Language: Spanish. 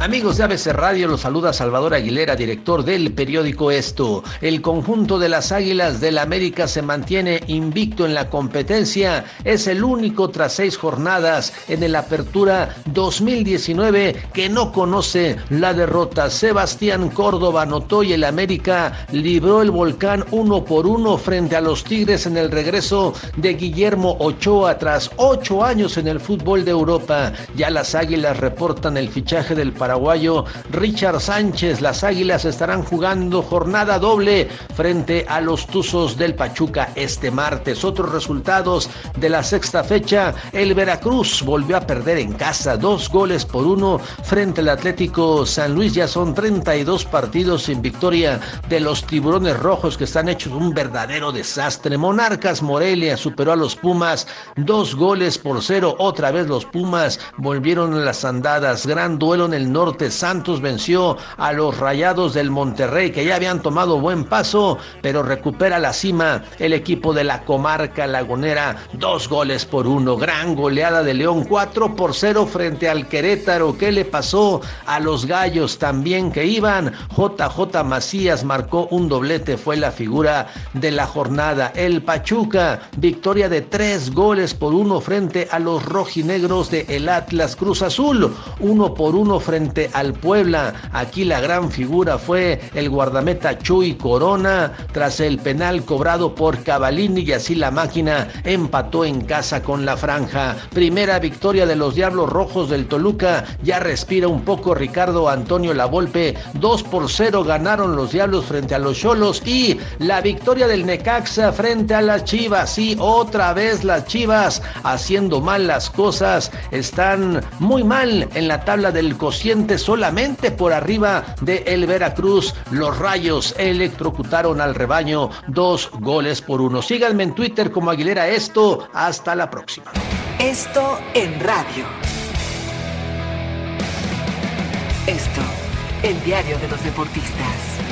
Amigos de ABC Radio, los saluda Salvador Aguilera, director del periódico Esto. El conjunto de las Águilas del América se mantiene invicto en la competencia. Es el único tras seis jornadas en el Apertura 2019 que no conoce la derrota. Sebastián Córdoba anotó y el América libró el volcán uno por uno frente a los Tigres en el regreso de Guillermo Ochoa tras ocho años en el fútbol de Europa. Ya las Águilas reportan el fichaje del paraguayo Richard Sánchez. Las Águilas estarán jugando jornada doble frente a los Tuzos del Pachuca este martes. Otros resultados de la sexta fecha, el Veracruz volvió a perder en casa dos goles por uno frente al Atlético San Luis. Ya son 32 partidos sin victoria de los tiburones rojos que están hechos un verdadero desastre. Monarcas Morelia superó a los Pumas dos goles por cero. Otra vez los Pumas volvieron a las andadas. Gran duelo en el norte. Santos venció a los Rayados del Monterrey que ya habían tomado buen paso, pero recupera la cima el equipo de la comarca lagunera. Dos goles por uno. Gran goleada de León. Cuatro por cero frente al Querétaro. ¿Qué le pasó a los gallos también que iban? JJ Macías marcó un doblete. Fue la figura de la jornada. El Pachuca. Victoria de tres goles por uno frente a los rojinegros de el Atlas Cruz Azul. Uno por uno frente al Puebla. Aquí la gran figura fue el guardameta Chuy Corona tras el penal cobrado por Cavalini y así la máquina empató en casa con la franja. Primera victoria de los Diablos Rojos del Toluca. Ya respira un poco Ricardo Antonio Lavolpe. 2 por 0 ganaron los Diablos frente a los Cholos y la victoria del Necaxa frente a las Chivas. Sí, otra vez las Chivas haciendo mal las cosas. Están muy mal en la tabla del cociente solamente por arriba de el Veracruz. Los Rayos electrocutaron al rebaño dos goles por uno. Síganme en Twitter como Aguilera Esto. Hasta la próxima. Esto en radio. Esto, el diario de los deportistas.